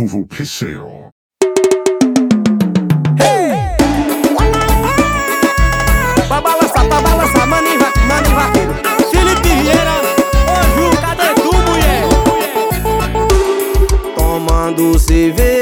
Ô Ju, cadê tu, mulher? Tomando cerveja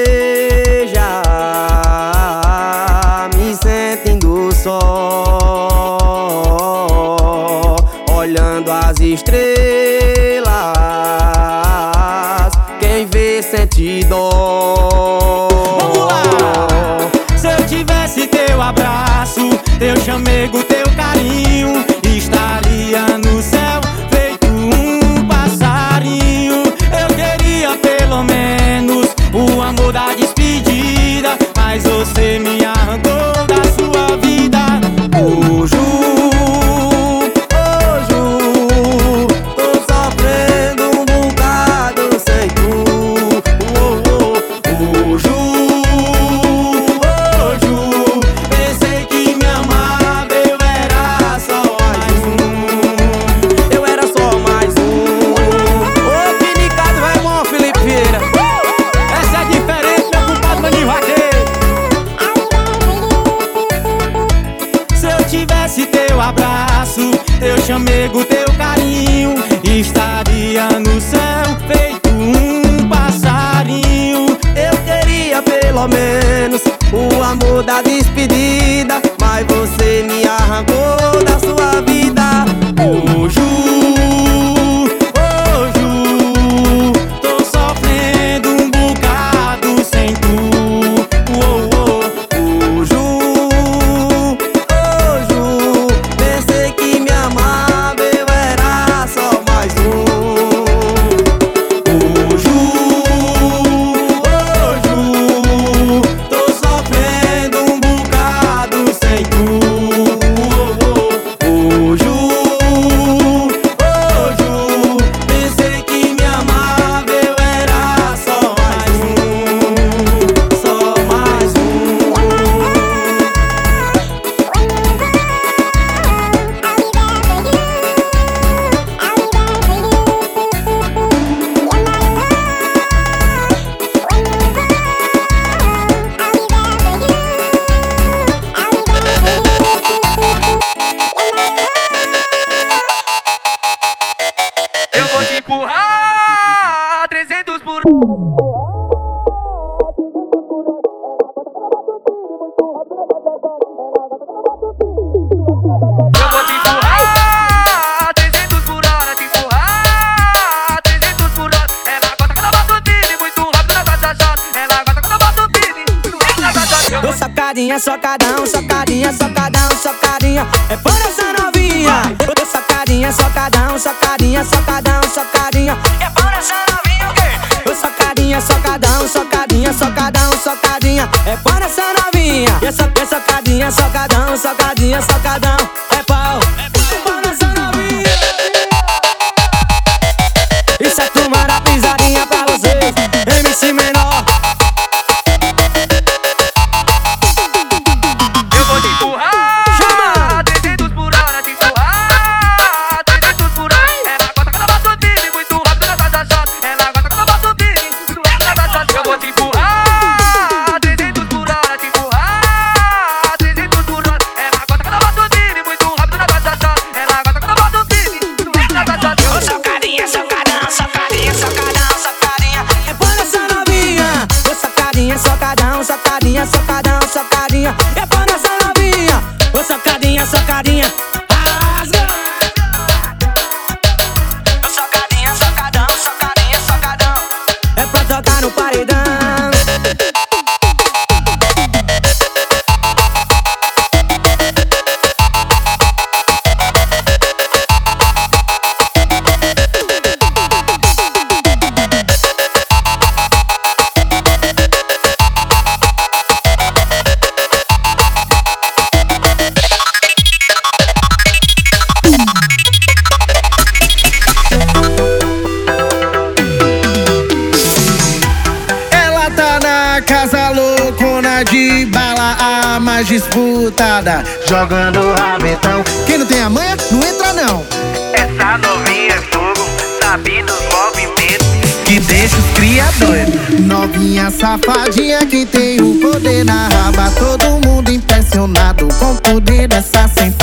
com o poder dessa sensação.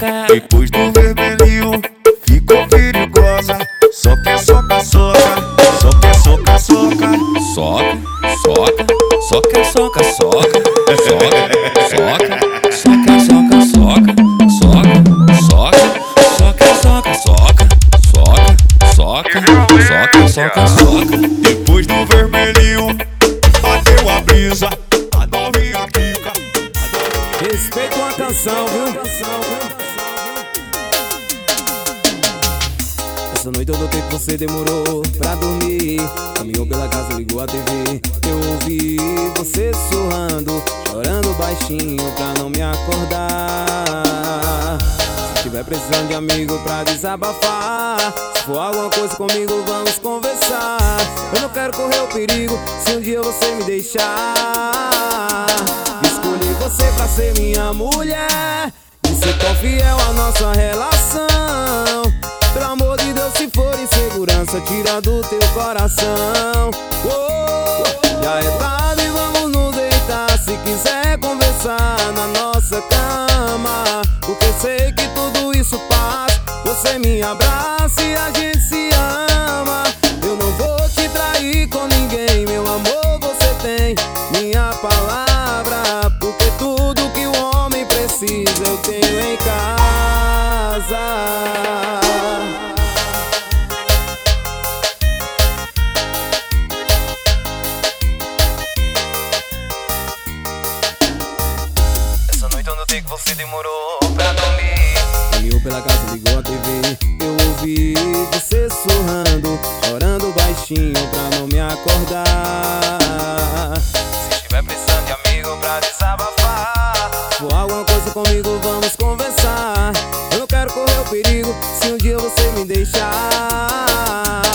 that. desabafar. Se for alguma coisa comigo, vamos conversar. Eu não quero correr o perigo se um dia você me deixar. Deixar.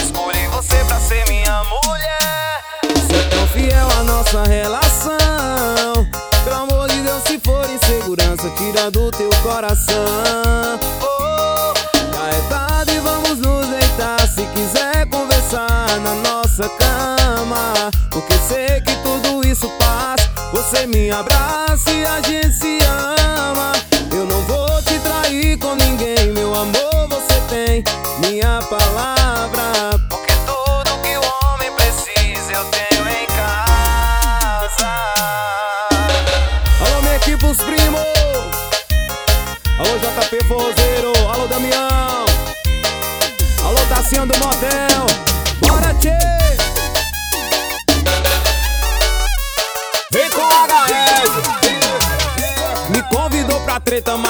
Escolhi você pra ser minha mulher. Você é tão fiel à nossa relação. Pelo amor de Deus, se for insegurança, tira do teu coração. Oh, Tá é tarde, vamos nos deitar. Se quiser conversar na nossa cama. Porque sei que tudo isso passa. Você me abraça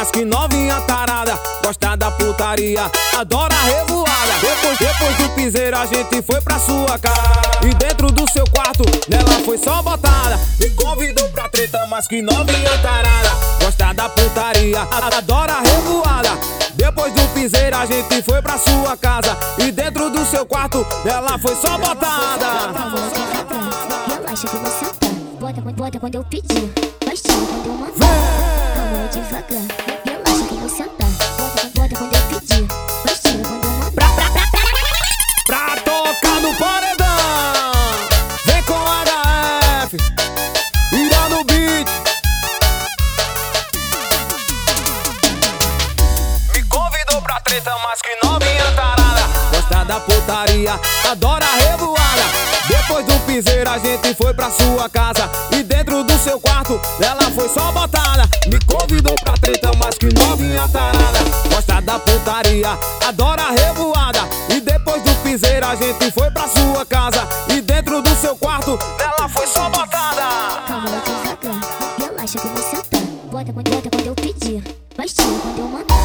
mas que novinha tarada. Gosta da putaria, adora revoada. Depois, depois do piseiro, a gente foi pra sua casa. E dentro do seu quarto, nela foi só botada. Me convidou pra treta, mas que novinha tarada. Gosta da putaria, adora revoada. Depois do piseiro, a gente foi pra sua casa. E dentro do seu quarto, nela foi só botada. Relaxa que vou sentar. Bota, bota quando eu pedir, pra sua casa E dentro do seu quarto, ela foi só botada Me convidou pra treta, mas que novinha tarada Gosta da putaria, adora revoada E depois do piseiro a gente foi pra sua casa E dentro do seu quarto, Ela foi só botada. Calma devagar, relaxa que vou sentar. Bota, bota quando eu pedir, mas tira quando eu mandar.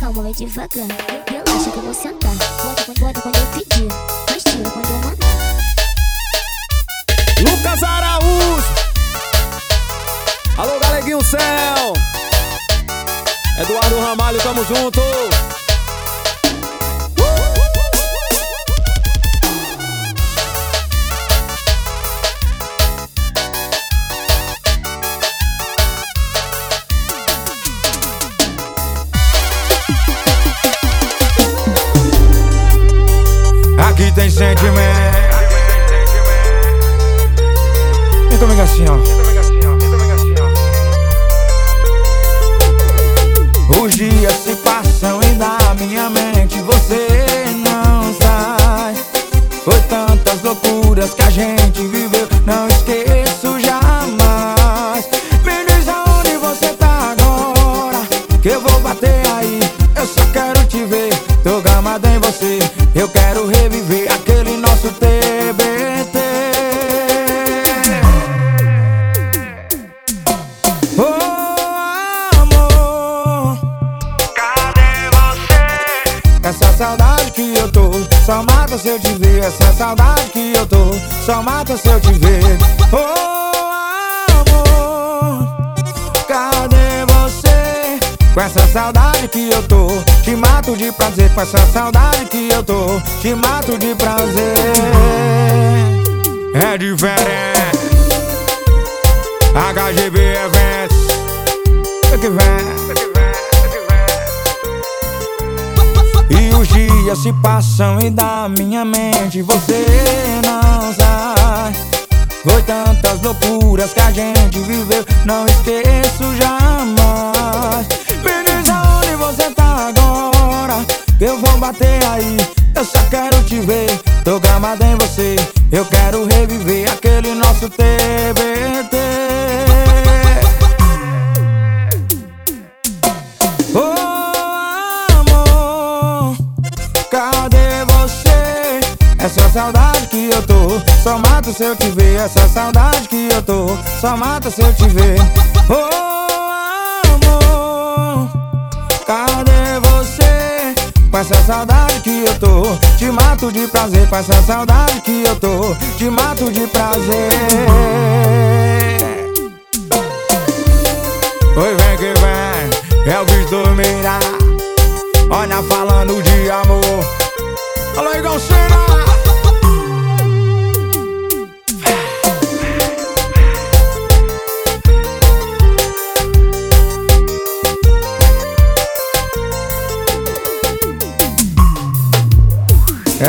Calma, vai devagar, relaxa que vou sentar. Bota, bota quando eu pedir, Céu Eduardo Ramalho, tamo junto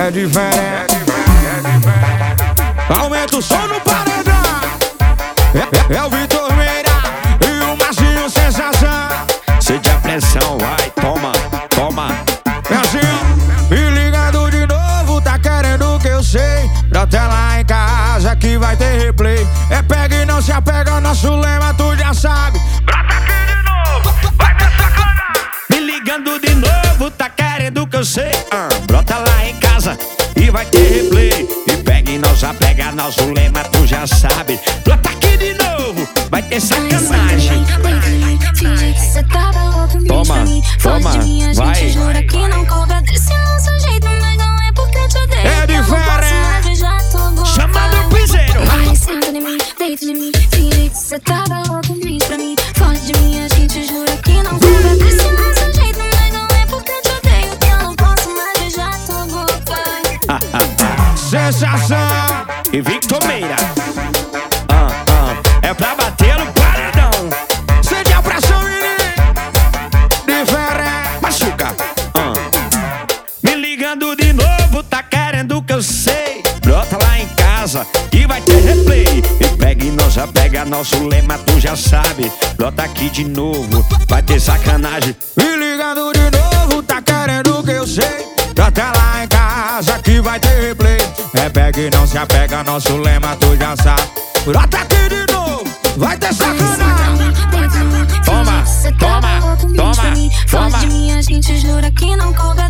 é diferente. Aumenta o som no paredão. É, é o Vitor Meira e o Marcinho Sensação. Sente a pressão, vai, toma, toma. Marcinho, me ligando de novo, tá querendo que eu sei. Dá até lá em casa que vai ter replay. É pega e não se apega, nosso lema tu já sabe. Brota aqui de novo, vai ter sacana. Me ligando de novo, tá querendo que eu sei. Uh. sale J tá aqui de novo, vai ter sacanagem. Me ligando de novo, tá querendo que eu sei. Até lá em casa que vai ter replay. É pega e não se apega, nosso lema tu já sabe. J aqui de novo, vai ter sacanagem. Toma, tá toma, toma, toma. De mim, gente jura que não cobra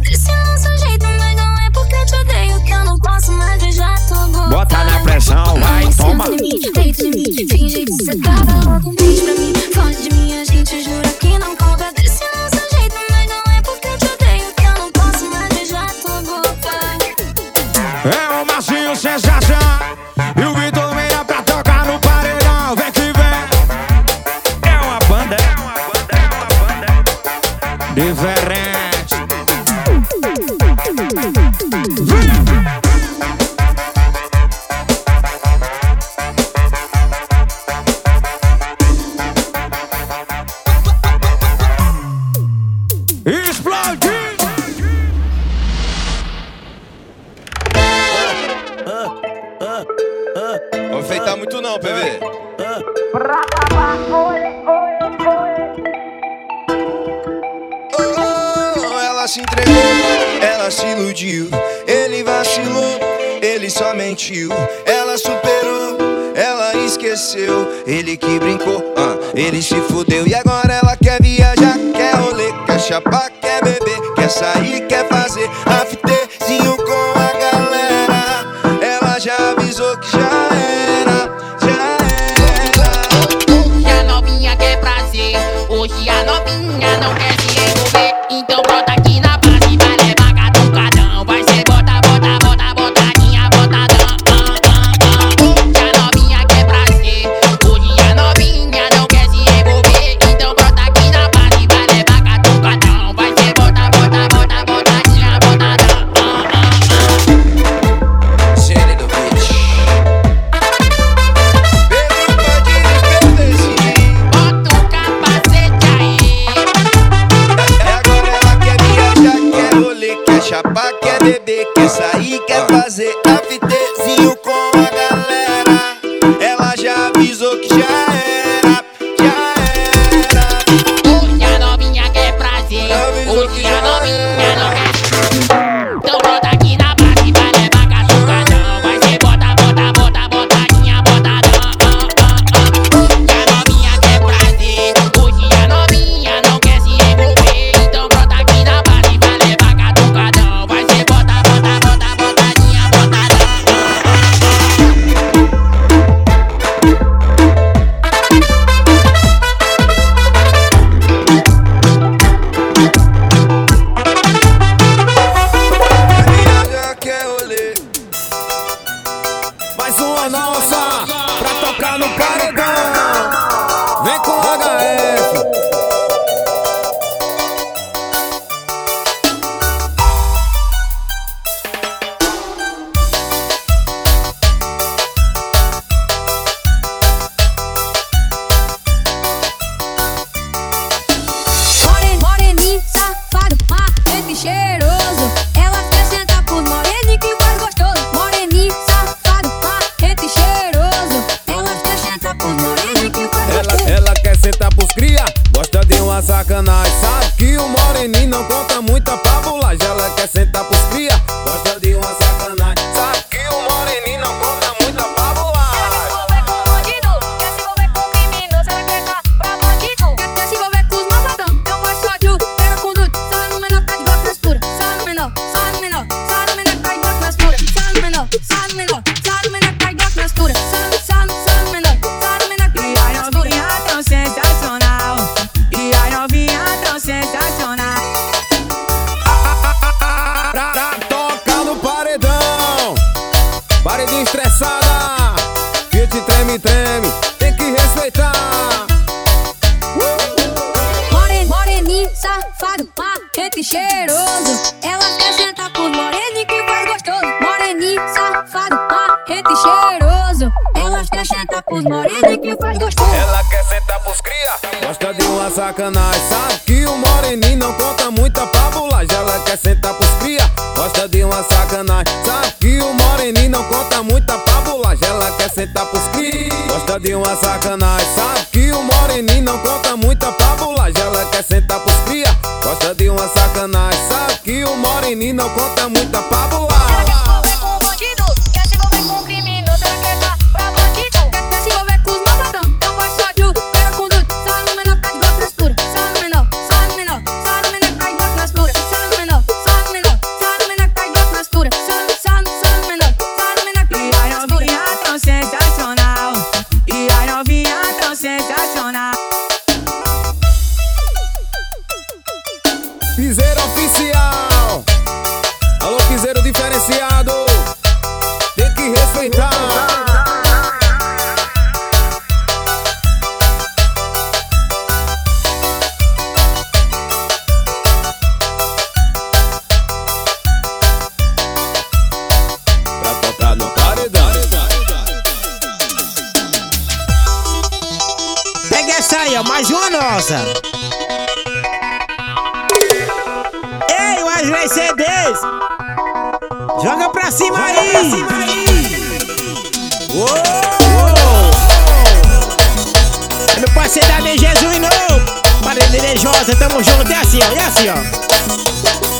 Pega essa aí, ó, mais uma nossa. Ei, Wesley CDs! Joga pra cima aí! Uou! É meu parceiro da De Jesus não! Parede Josa, tamo junto, é assim, ó, é assim, ó.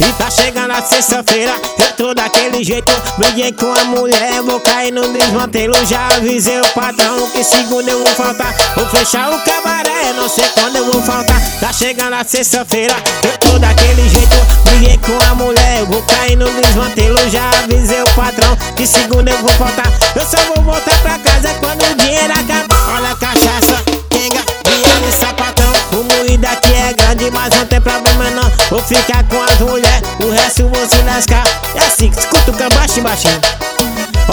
E tá chegando a sexta-feira, eu tô daquele jeito. Briguei com a mulher, vou cair no desmantelo. Já avisei o patrão que segunda eu vou faltar. Vou fechar o cabaré, não sei quando eu vou faltar. Tá chegando a sexta-feira, eu tô daquele jeito. Briguei com a mulher, vou cair no desmantelo. Já avisei o patrão que segunda eu vou faltar. Eu só vou voltar pra casa quando o dinheiro acabar. Olha a cachaça, aqui é grande, mas não tem problema não. Vou ficar com as mulheres, o resto vou se lascar. É assim, escuta o baixinho, baixinho.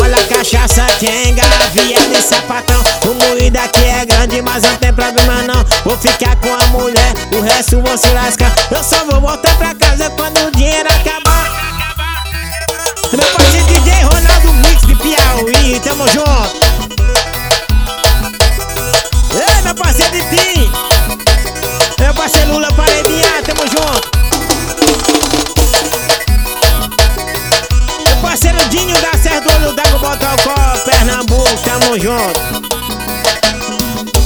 Olha a cachaça, quenga, viado e sapatão. O moído aqui é grande, mas não tem problema não. Vou ficar com a mulher, o resto vou se lascar. Eu só vou voltar pra casa quando o dinheiro acabar. Meu parceiro DJ Ronaldo Mix de Piauí, tamo junto. Meu parceiro Lula Paredinha, tamo junto. Meu parceiro Dinho da Serra do Olho d'Água, Botocó, Pernambuco, tamo junto.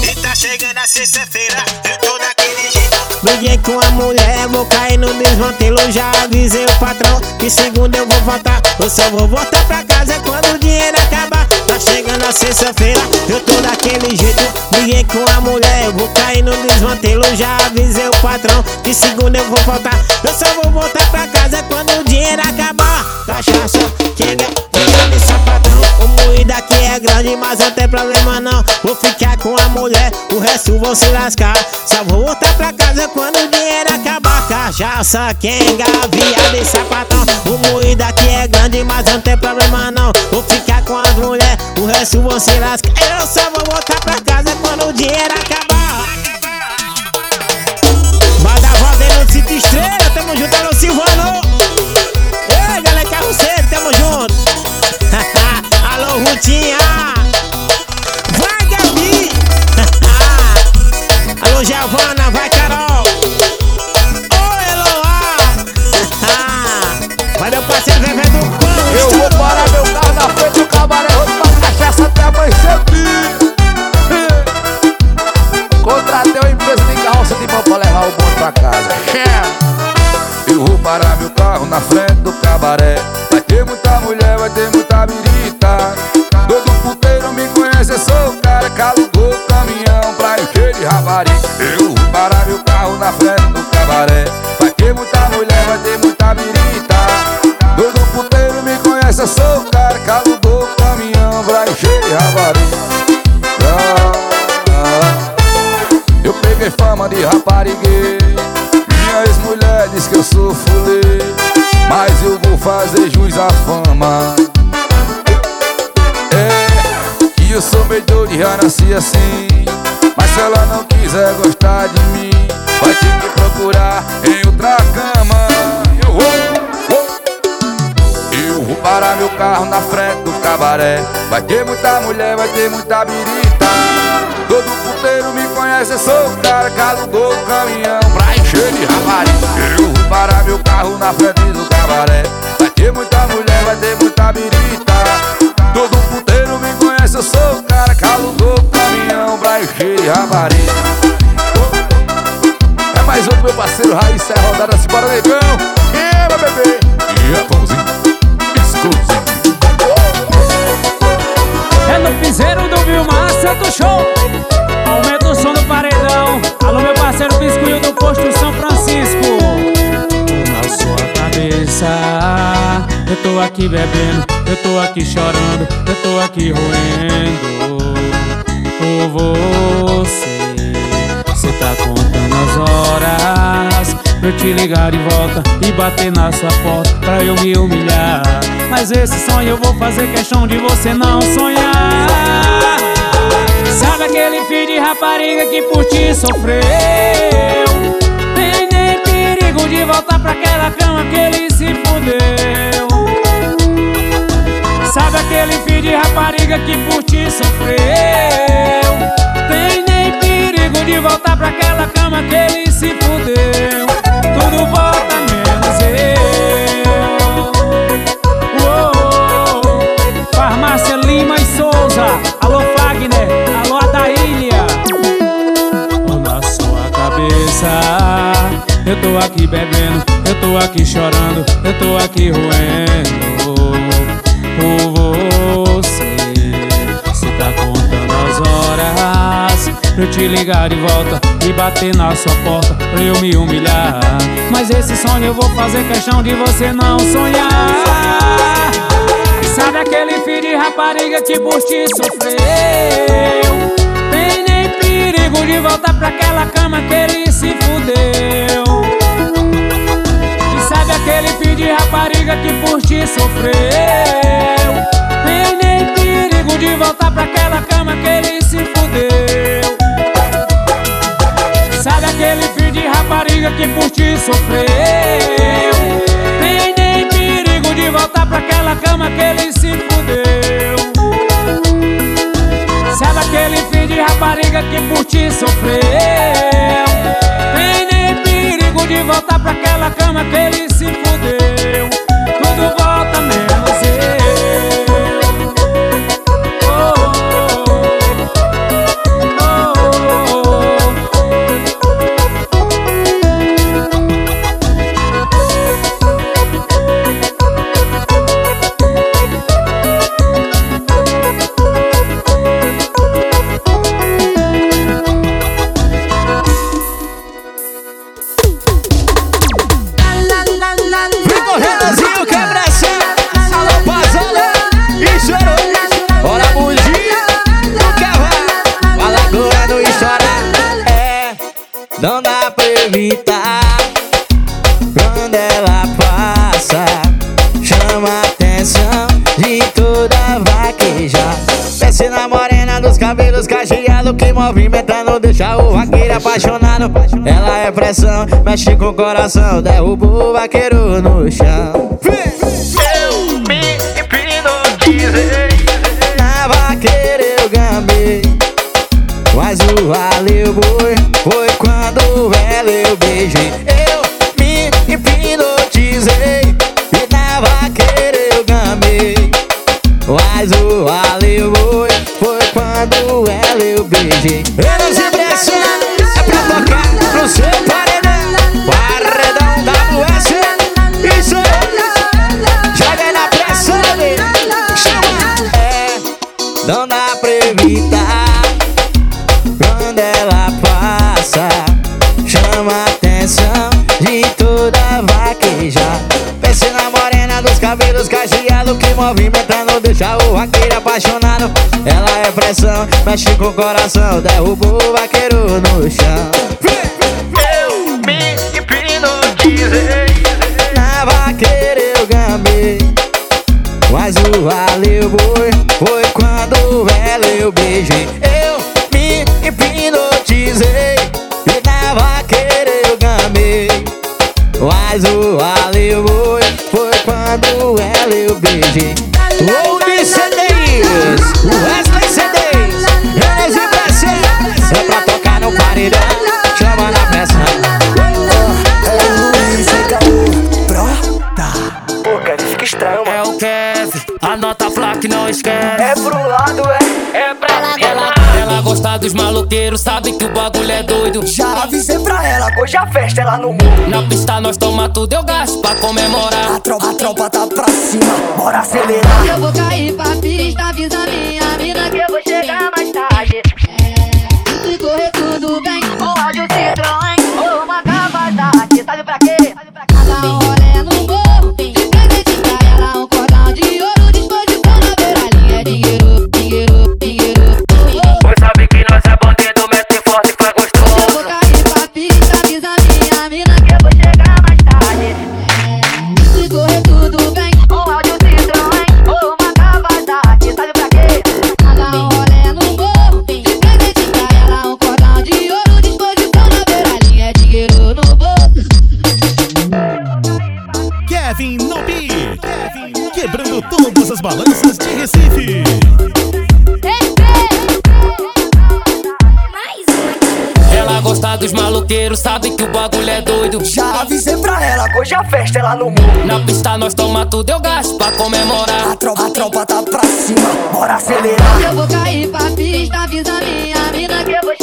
E tá chegando a sexta-feira, eu tô daquele jeito. Briguei com a mulher, vou cair no desmantelo. Já avisei o patrão que segunda eu vou voltar. Eu só vou voltar pra casa quando o dinheiro acabar. Tá chegando a sexta-feira, eu tô daquele jeito. Briguei com a mulher, vou cair no desmantelo. Já avisei o patrão que segunda eu vou voltar. Eu só vou voltar pra casa quando o dinheiro acabar. Cachaça, quenga, viado e sapatão. O moído aqui é grande, mas não tem problema não. Vou ficar com a mulher, o resto vou se lascar. Só vou voltar pra casa quando o dinheiro acabar. Cachaça, quenga, viado e sapatão. O moído aqui é grande, mas não tem problema não. Vou ficar com as mulheres, o resto vou se lascar. Eu só vou voltar pra casa quando o dinheiro acabar. Bada roda no City Estrela, tamo junto, alô Silvano. Ei, galera carroceiro, tamo junto. alô Rutinha. Mulher, vai aqui bebendo Eu tô aqui chorando Eu tô aqui roendo Por você. Cê tá contando as horas Pra eu te ligar de volta E bater na sua porta Pra eu me humilhar. Mas esse sonho eu vou fazer questão de você não sonhar. Sabe aquele filho de rapariga que por ti sofreu? Tem nem perigo de voltar pra aquela cama que ele se fudeu Sabe aquele filho de rapariga que por ti sofreu? Tem nem perigo de voltar pra aquela cama que ele se fudeu. Tudo volta menos eu. Uou, Farmácia Lima e Souza. Alô Fagner, alô Adaília. Na sua cabeça. Eu tô aqui bebendo, eu tô aqui chorando Ligar de volta E bater na sua porta Pra eu me humilhar. Mas esse sonho eu vou fazer questão de você não sonhar. Sabe aquele filho de rapariga que por ti sofreu? Tem nem perigo de voltar pra aquela cama que ele se fudeu. E sabe aquele filho de rapariga que por ti sofreu? Tem nem perigo de voltar pra aquela cama que ele se fudeu aquele filho de rapariga que por ti sofreu. Tem nem perigo de voltar pra aquela cama que ele se fudeu. Sabe aquele filho de rapariga que por ti sofreu? Tem nem perigo de voltar pra aquela cama que ele se fudeu. Tudo volta menos eu Que movimentando deixa o vaqueiro apaixonado. Ela é pressão, mexe com o coração Derruba o vaqueiro no chão. Eu me hipnotizei Na vaqueira eu gamei Mas o valeu boi Foi quando ela eu machuca o coração, derrubou o vaqueiro no chão. Eu me hipnotizei. Na vaqueira eu gamei. Mas o valeu boi foi quando ela eu beijei. solteiro sabe que o bagulho é doido. Já avisei pra ela, hoje a festa é lá no mundo. Na pista nós toma tudo, eu gasto pra comemorar. A tropa, a tropa tá pra cima, bora acelerar. Eu vou cair pra pista, avisa minha mina que eu vou chegar mais tarde. sabe que o bagulho é doido. Já avisei pra ela que hoje a festa é lá no mundo. Na pista nós toma tudo, eu gasto pra comemorar. A tropa, a tropa tá pra cima, bora acelerar. Eu vou cair pra pista, avisa minha mina que eu vou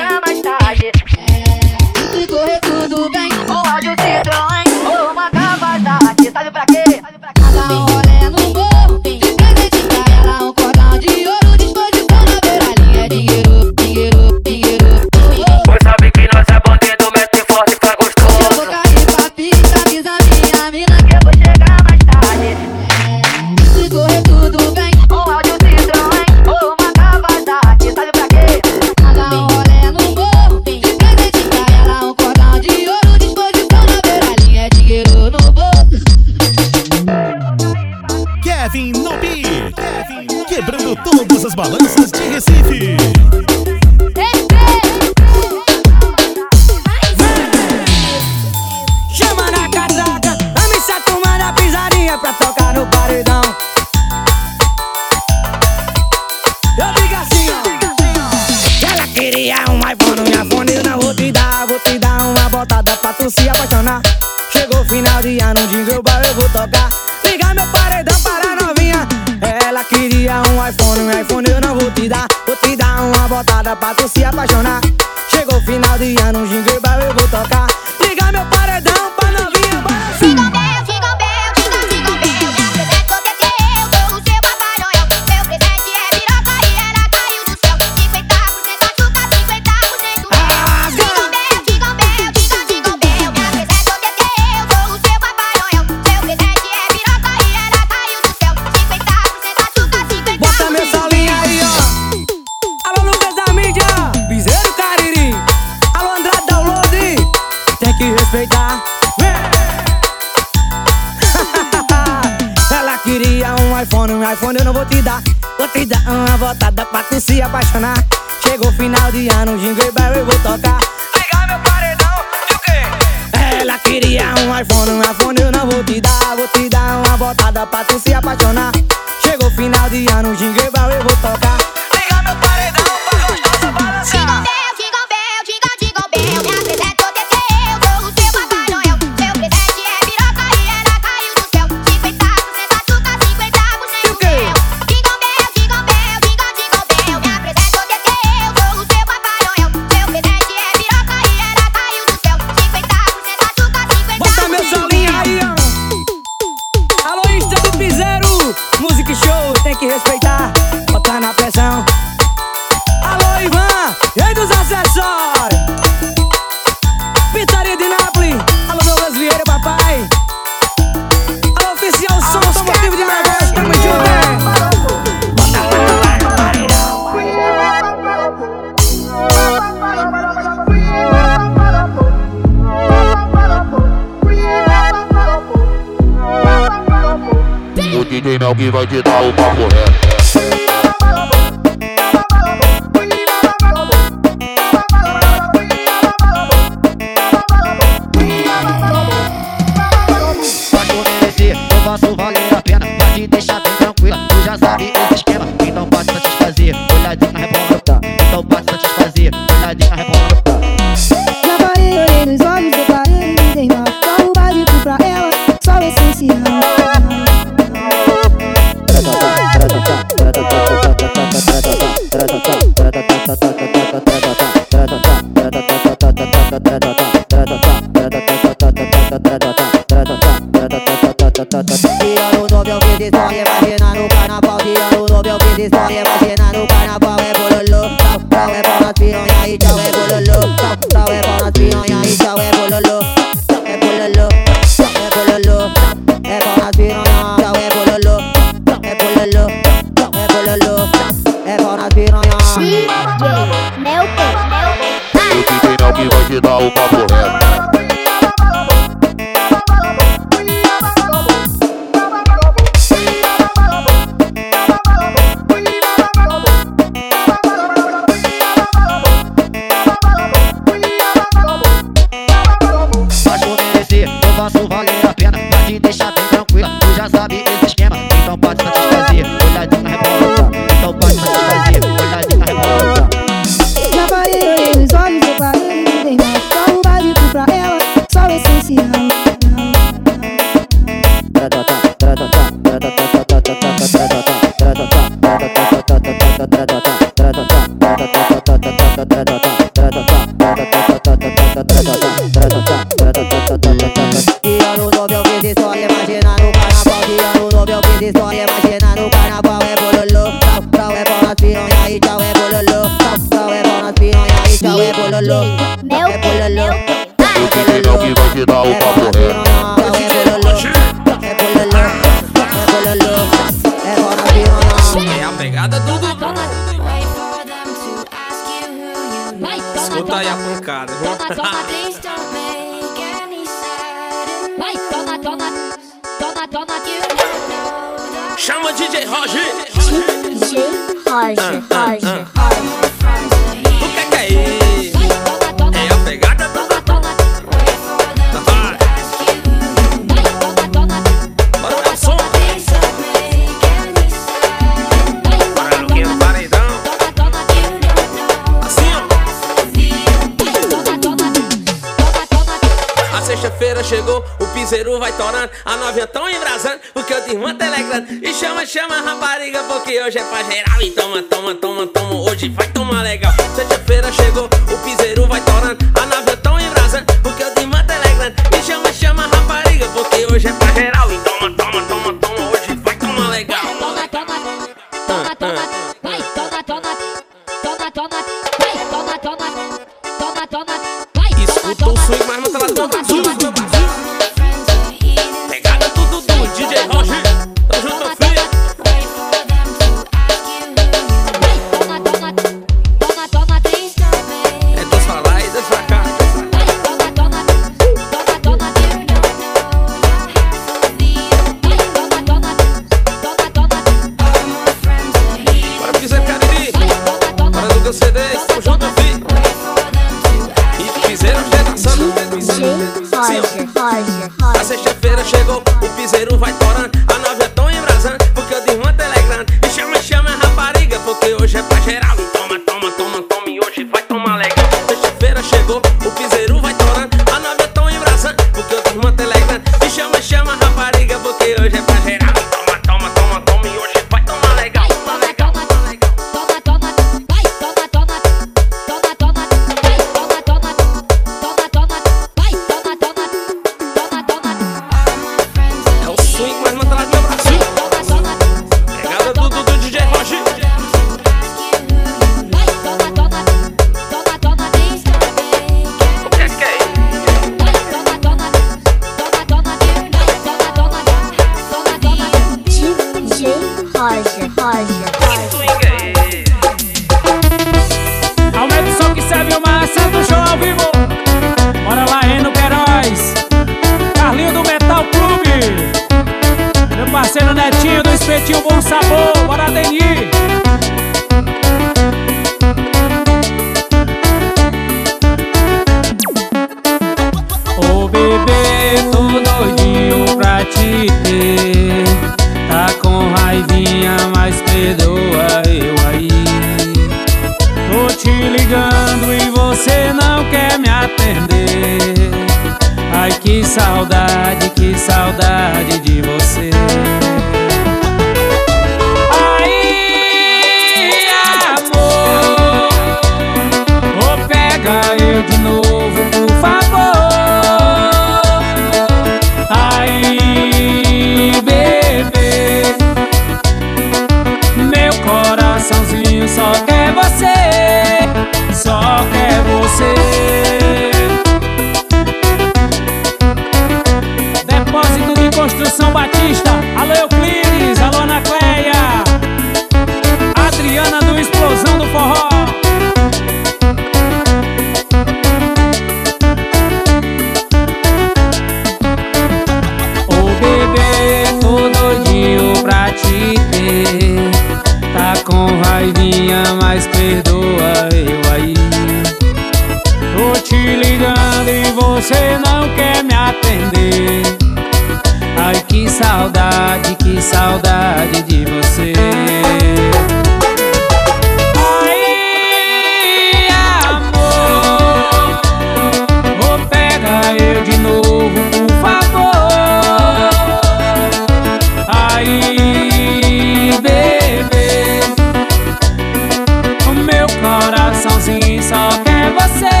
você,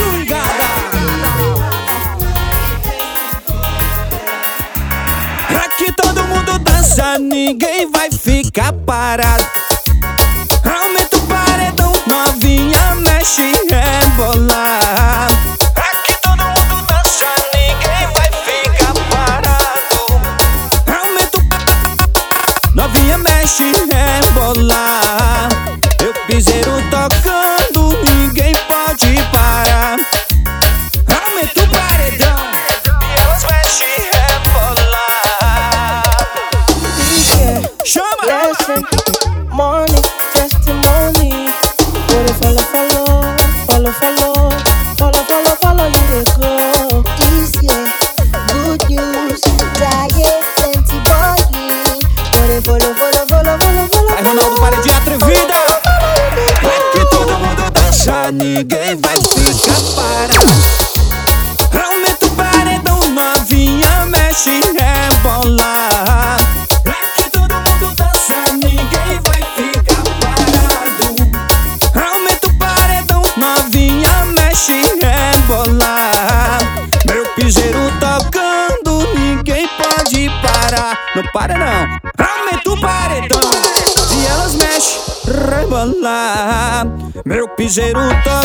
jungada. Pra que todo mundo dança, ninguém vai ficar parado. Aumenta o paredão, novinha mexe. ligeiro tá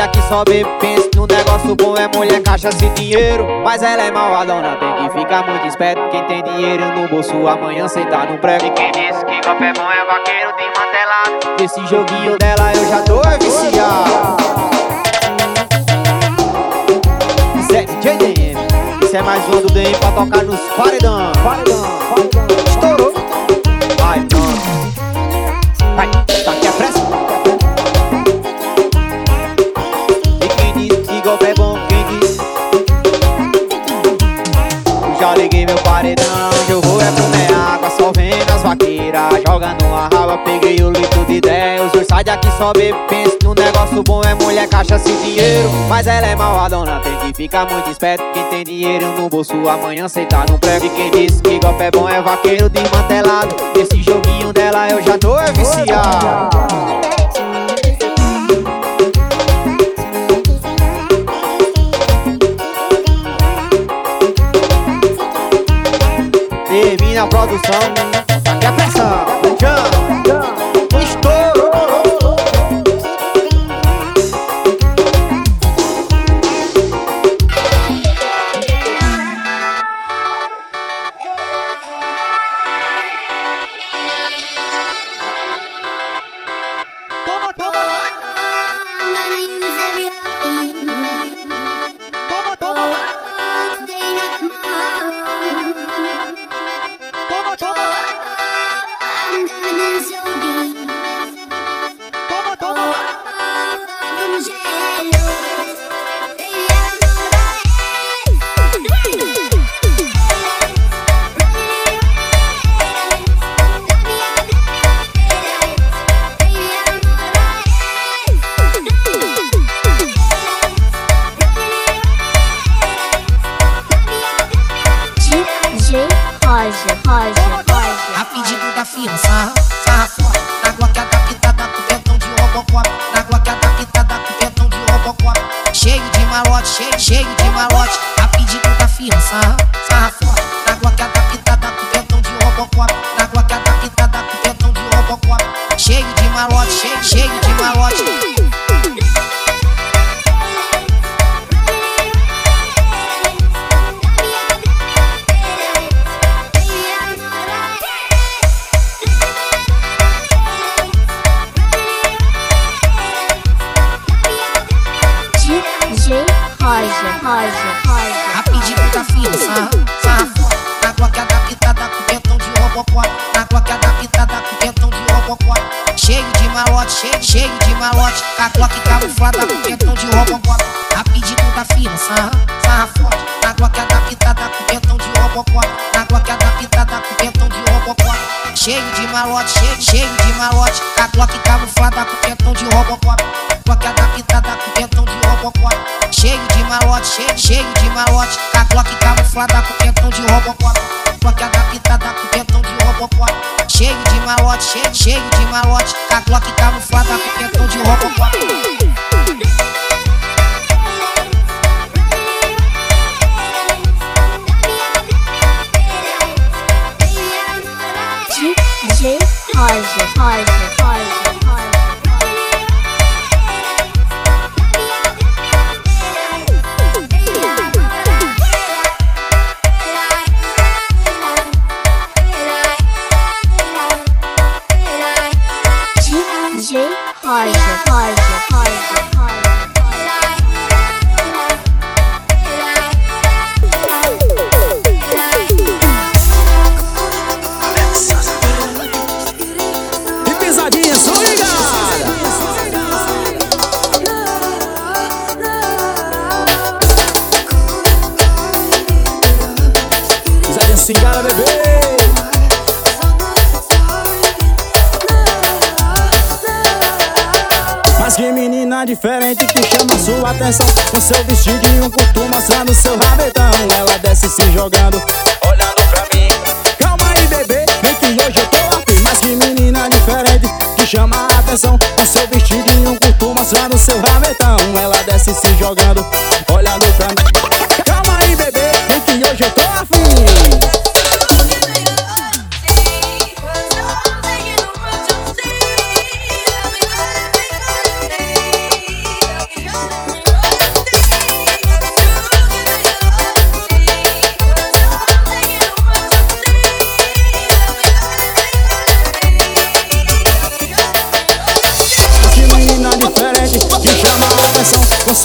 cidade aqui só bebe, pensa no negócio bom é mulher, caixa e dinheiro. Mas ela é malvadona, tem que ficar muito esperto. Quem tem dinheiro no bolso, amanhã cê no prego. E quem disse que golpe é bom é vaqueiro de mantelado. Desse joguinho dela eu já tô viciado. É DJ isso é mais um do DM pra tocar nos paredão. paredão, paredão. paredão Eu vou é comer água, só vem nas vaqueiras. Jogando a raba, peguei o litro de 10 Hoje sai daqui só bebe, pensa no negócio bom. É mulher, caixa sem dinheiro. Mas ela é malvadona, tem que ficar muito esperto. Quem tem dinheiro no bolso, amanhã cê no prego. E quem disse que golpe é bom é vaqueiro desmantelado Esse joguinho dela eu já tô é viciado. minha produção.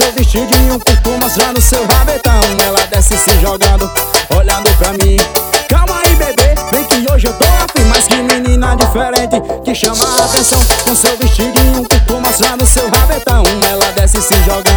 É seu vestidinho curto mostrando seu rabetão. Ela desce se jogando, olhando pra mim. Calma aí bebê, vem que hoje eu tô afim. Mas que menina diferente que chama a atenção. Com seu vestidinho curto mostrando seu rabetão. Ela desce se jogando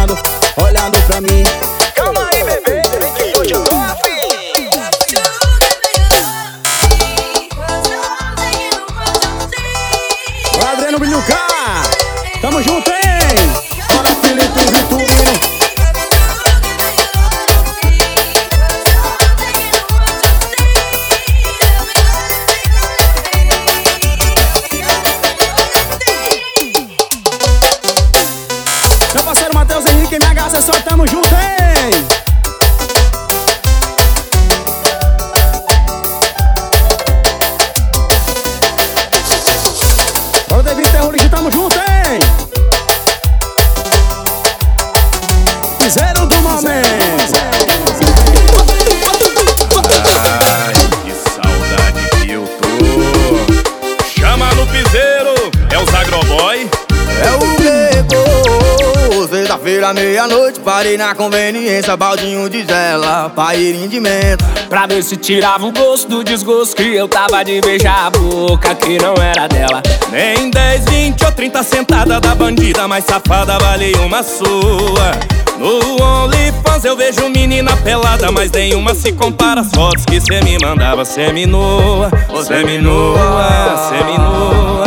Parei na conveniência, baldinho de gela, pairinho de menta. Pra ver se tirava o gosto do desgosto que eu tava de beijar a boca que não era dela. Nem 10, 20 ou 30 sentada da bandida mais safada valei uma sua. No OnlyFans eu vejo menina pelada, mas nenhuma se compara às fotos que cê me mandava. Seminua, seminua, seminua.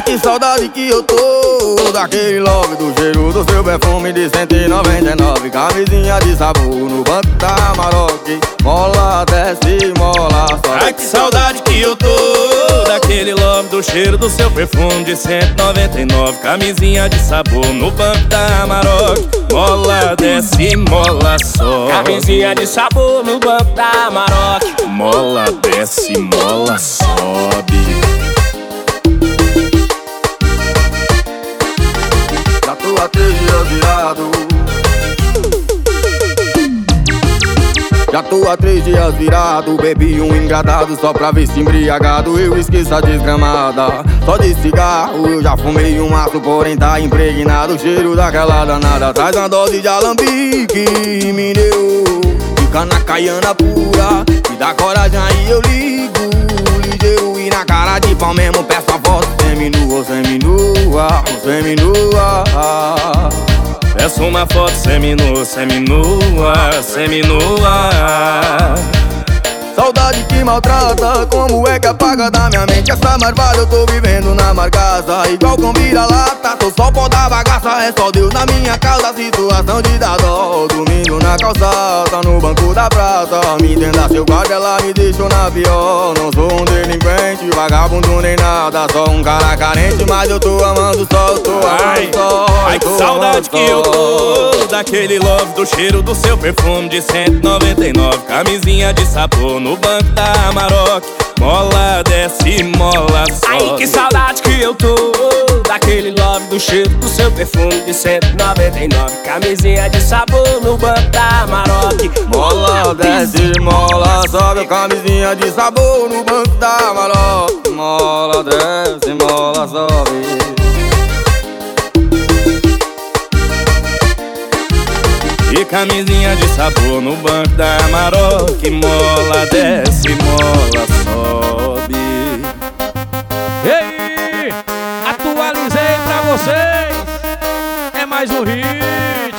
Ai que saudade que eu tô Daquele love do cheiro do seu perfume de 199 Camisinha de sabor no banco da Maroc. Mola, desce, mola, sobe. Ai que saudade que eu tô Daquele love do cheiro do seu perfume de 199 Camisinha de sabor no banco da Amarok Mola, desce, mola, sobe. Camisinha de sabor no banco da Amarok Mola, desce, mola, sobe Já tô há três dias virado Bebi um engradado só pra ver se embriagado. Eu esqueço a desgramada Só de cigarro. Eu já fumei um maço Porém tá impregnado. O cheiro daquela danada Traz uma dose de alambique me deu Fica na caiana pura Me dá coragem aí eu ligo. Ligeiro e na cara de pau mesmo Peço a foto seminua, seminua, seminua Peço uma foto seminua, seminua, seminua Saudade que maltrata, como é que apaga da minha mente? Essa marvada eu tô vivendo na marcaça Igual com vira-lata, tô só pó da bagaça É só Deus na minha causa, situação de dar dó Domingo na calçada, no banco da praça. Me entenda seu guarda, ela me deixou na pior. Não sou um delinquente, vagabundo nem nada Só um cara carente, mas eu tô amando só, eu tô amando só Ai que saudade que eu tô Daquele love do cheiro do seu perfume de 199 Camisinha de sabor no banco da Amarok Mola, desce, mola, sobe. Ai que saudade que eu tô Daquele love do cheiro do seu perfume de 199 Camisinha de sabor no banco da Amarok Mola, desce, mola, sobe. Camisinha de sabor no banco da Maroc Mola, desce, mola, sobe E camisinha de sabor no banco da Amarok Mola, desce, mola, sobe Ei, atualizei pra vocês. É mais um hit.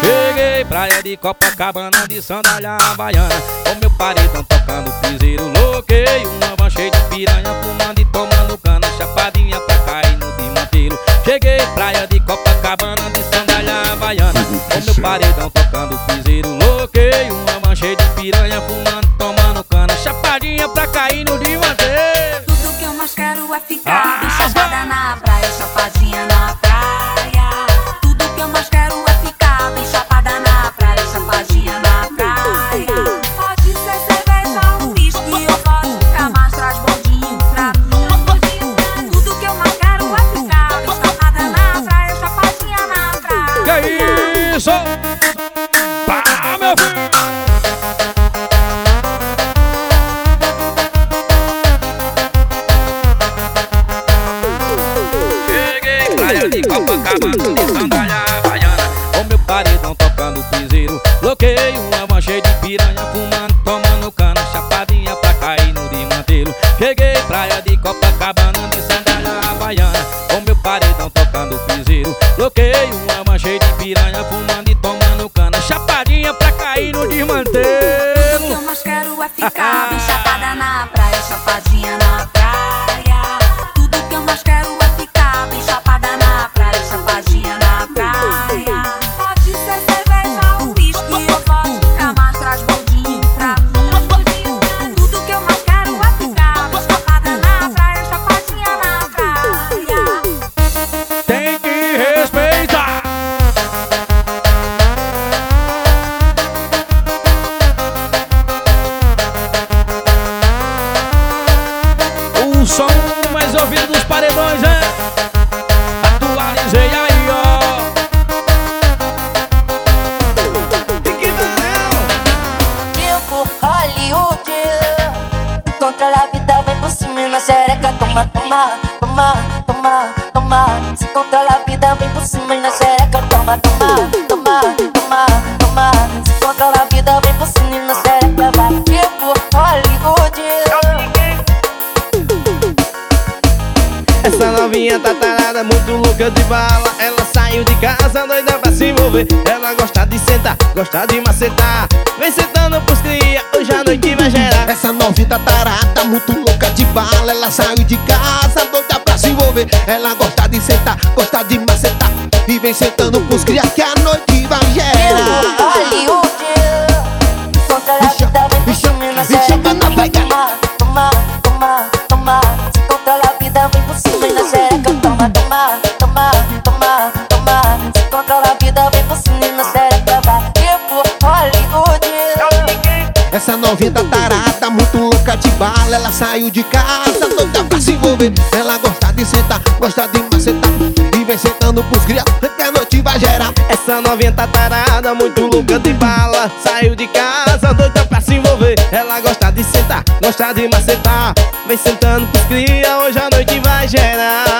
Cheguei, praia de Copacabana, de sandália havaiana. Com meu paredão tocando piseiro, loquei. Uma van cheia de piranha, fumando e tomando cana. Chapadinha pra cair no desmantelo. Cheguei, praia de Copacabana, de sandália havaiana. Com meu paredão tocando piseiro, loquei. Uma van cheia de piranha, fumando tomando cana. Chapadinha pra cair no desmantelo. Tudo que eu mais quero é ficar bem de Doidada, muito louca de bala. Saiu de casa, doida pra se envolver. Ela gosta de sentar, gosta de macetar. Vem sentando pros cria, hoje a noite vai gerar.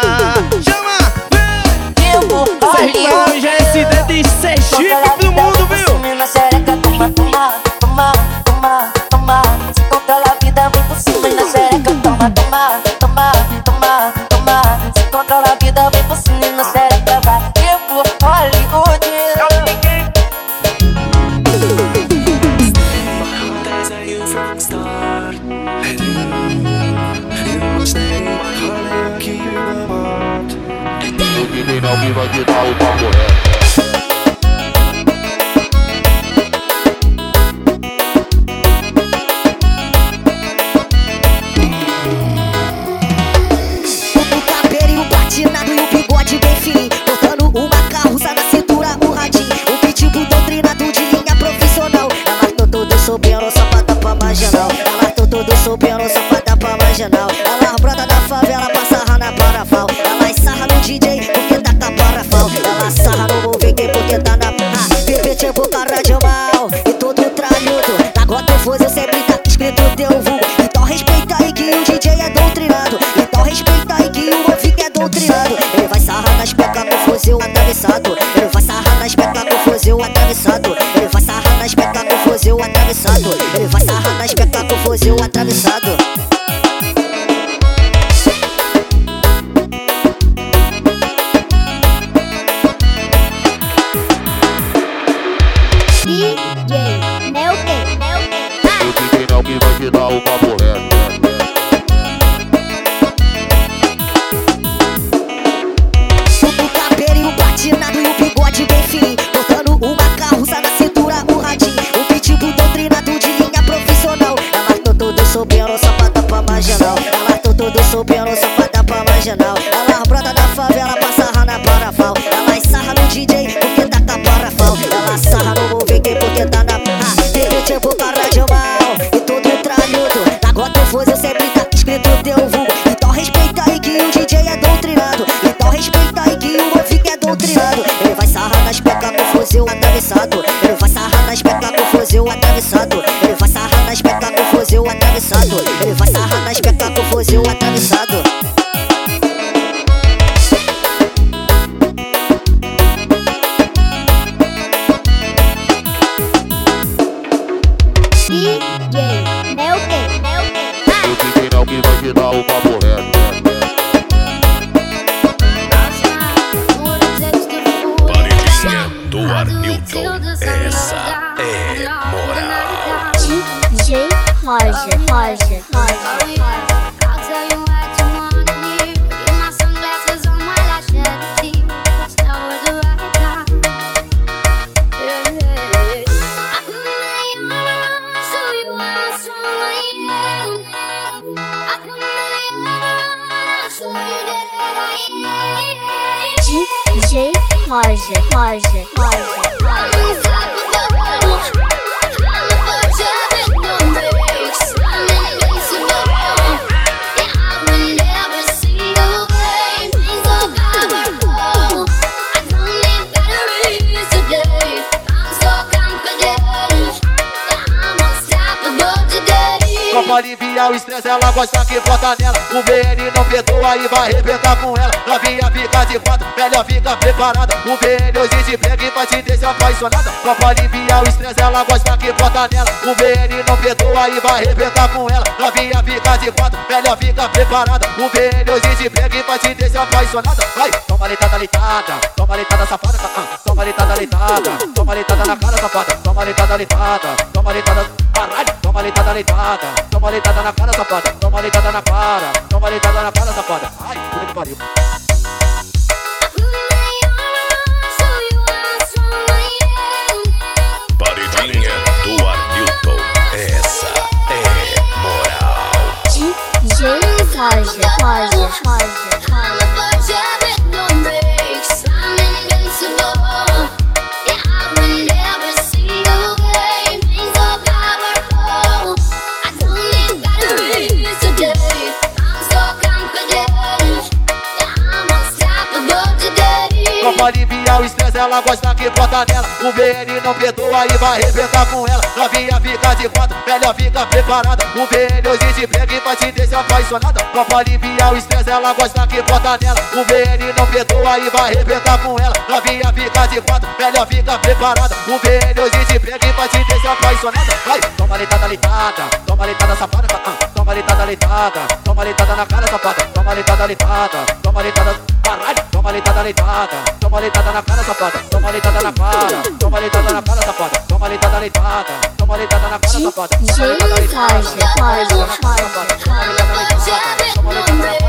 Preparada. O VN hoje te pega e vai te deixar apaixonada. Vai, toma leitada, leitada, toma leitada, safada, ah, toma leitada, leitada, toma leitada na cara, safada, toma leitada, leitada, toma leitada, caralho, toma leitada, leitada, toma leitada na cara, safada, toma leitada na cara, melhor fica preparada. O VN hoje te pega e vai te deixar apaixonada. Só pra aliviar o estresse, ela gosta que bota nela. O VN não perdoa e vai arrebentar com ela. Novinha fica de quatro, melhor fica preparada. O VN hoje te pega e vai te deixar apaixonada. Vai, toma leitada, leitada, toma leitada, safada, ah, toma leitada, leitada, toma leitada na cara, safada, toma leitada, leitada, toma leitada, caralho, toma leitada, leitada, toma leitada na cara, safada, toma leitada na cara, toma leitada na cara, safada, toma leitada, leitada, toma leitada na cara, safada, toma leitada, toma leitada na cara, na safada,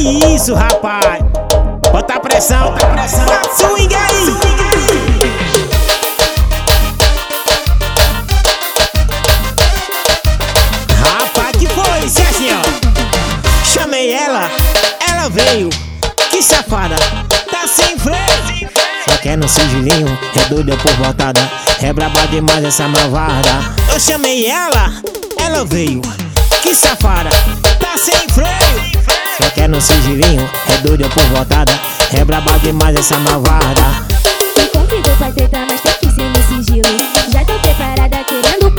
Isso, rapaz? Bota a pressão, bota a pressão. Swing aí! Assim, ó. Chamei ela, ela veio. Que safada, tá sem freio. Só quer no sigilinho, é doida por voltada. É braba demais essa malvada. Eu chamei ela, ela veio. Que safada, tá sem freio. Só quer no sigilinho, é doida por voltada. É braba demais essa malvada. Me convidou pra tentar, mas tem que ser no sigilo. Já tô preparada querendo.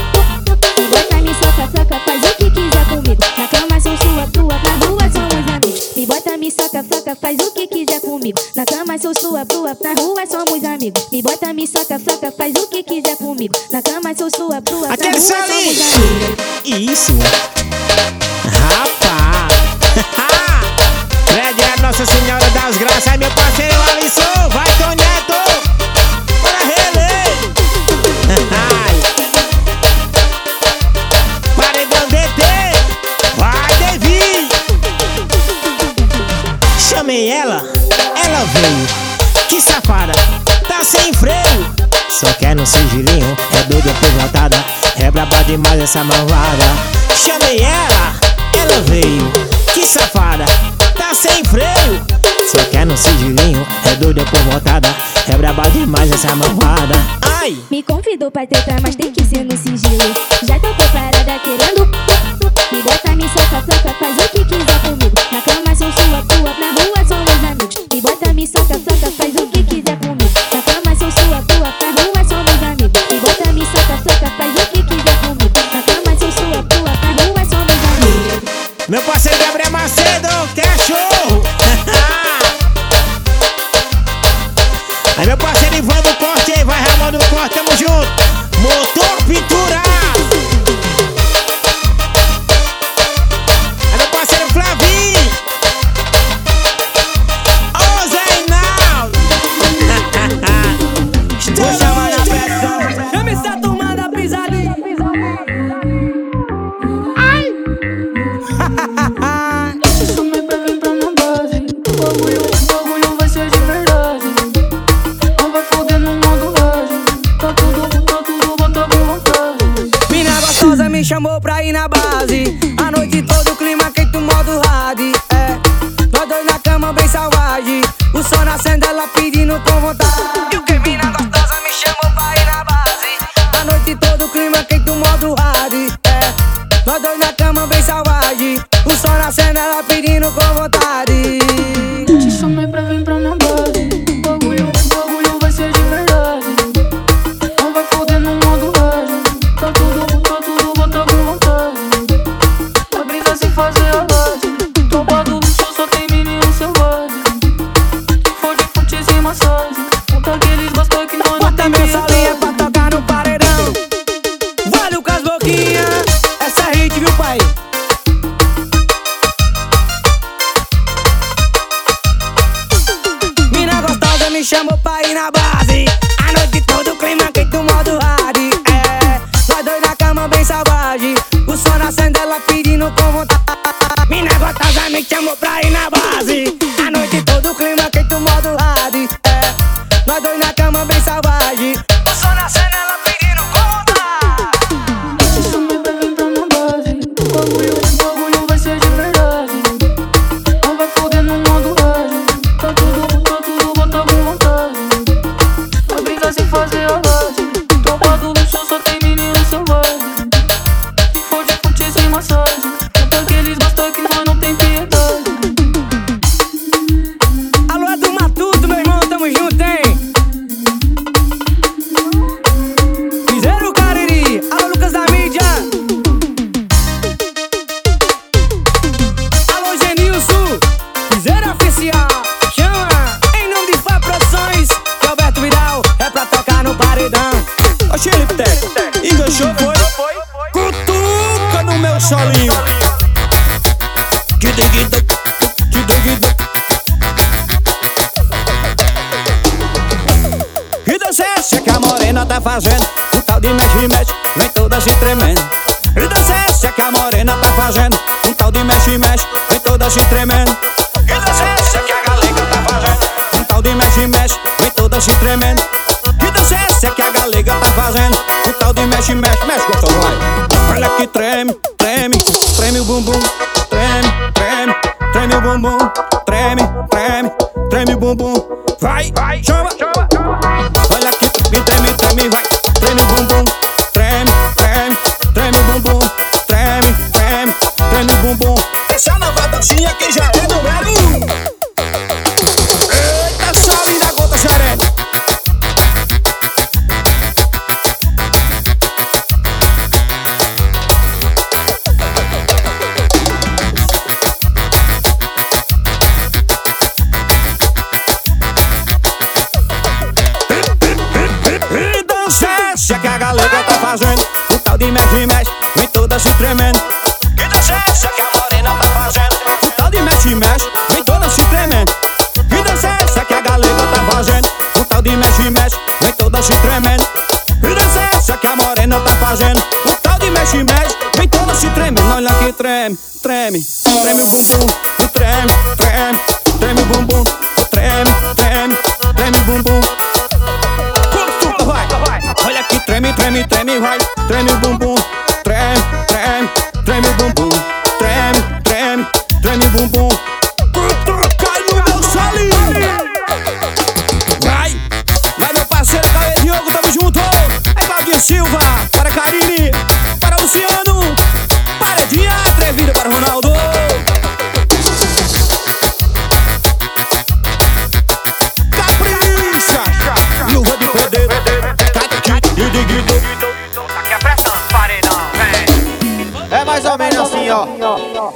Bota me soca, soca, faz o que quiser comigo. Na cama sou sua, tua, na rua somos amigos. Me bota, me soca, soca, faz o que quiser comigo. Na cama sou sua, tua, na rua somos amigos. Me bota, me soca, soca, faz o que quiser comigo. Na cama sou sua, tua, na rua somos amigos. Isso. Rapaz. Nossa Senhora das Graças. Meu parceiro Alisson. Vai, Toneto. Bora, Rele. Ai. Paredão DT. Vai, Devi. Chamei ela. Ela veio. Que safada. Tá sem freio. Só quer no sigilinho, é doida por voltada É braba demais essa malvada Chamei ela, ela veio Que safada, sem freio Só quer no sigilinho, é doida por voltada É braba demais essa malvada Ai! Me convidou pra tentar, mas tem que ser no sigilo. Já tô preparada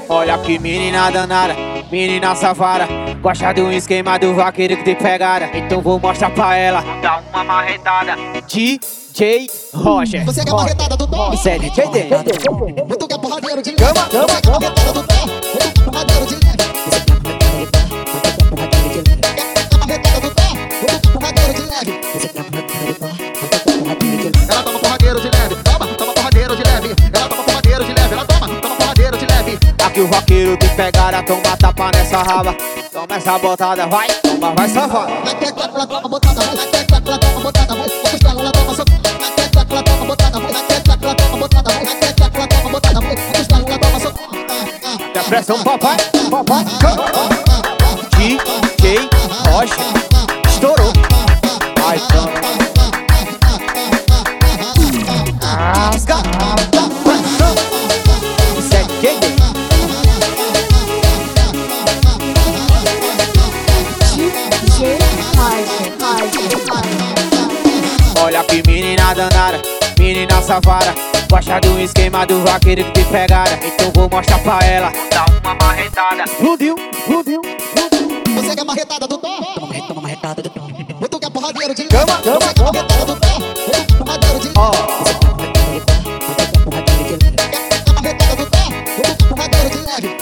Olha que menina danada, menina safada. Gosta do esquema do vaqueiro que te pegada. Então vou mostrar pra ela. Dá uma marretada. DJ Roger. Você quer marretada do Tom? Você é DJ Dê. Tu quer porradeiro de cama? Cama, cama. que o vaqueiro te pegaram, toma tapa nessa raba. Toma essa botada, vai, toma, vai safada. Depressão, papai, papai, DJ Rocha. gosta do esquema do vaqueiro que te pegaram. Então vou mostrar pra ela, dá uma marretada. Fludiu, fludiu. Você quer marretada do Thor? Toma toma, marretada do Thor. Ou tu quer porradeiro de cama? Cama, Toma, Marretada do Thor. Ou porradeiro de leve.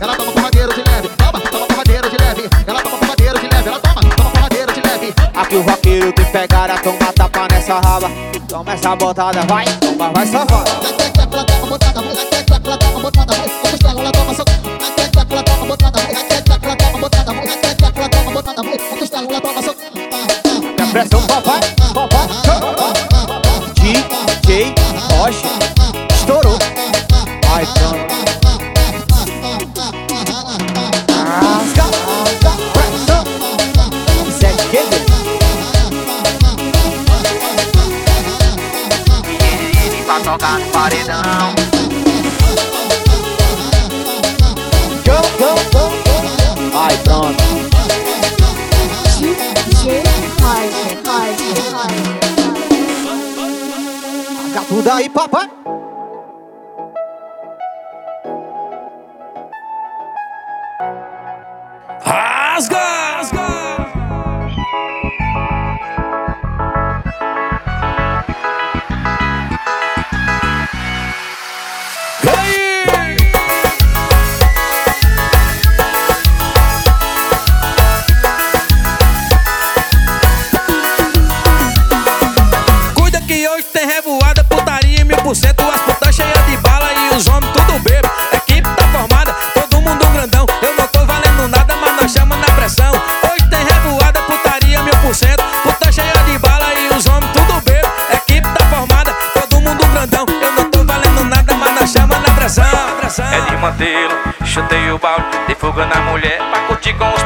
Ela toma porradeiro de leve, toma, toma porradeiro de leve, ela toma porradeiro de leve, ela toma, toma porradeiro de leve. Aqui o vaqueiro te pegaram, toma tapa nessa raba. Então, toma essa botada, vai, toma, vai safada. Ajuda aí, papai.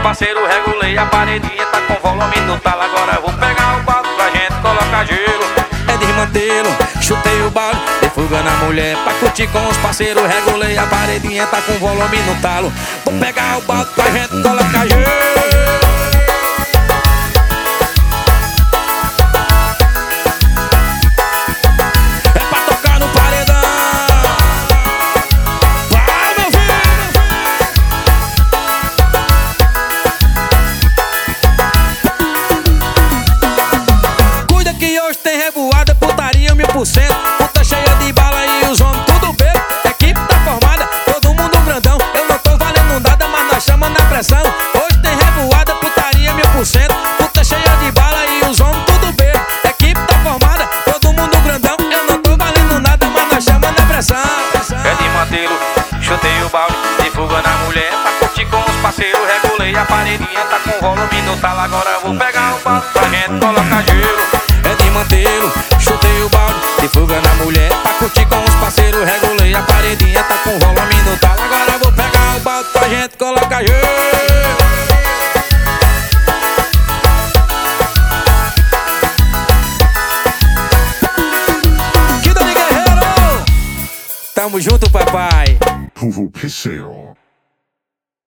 parceiro, regulei a paredinha, tá com volume total Agora vou pegar o balde pra gente colocar gelo. É desmantelo, chutei o balde Dei fuga na mulher pra curtir com os parceiros. Regulei a paredinha, tá com volume no talo. Vou pegar o balde pra gente colocar gelo. go piss it off.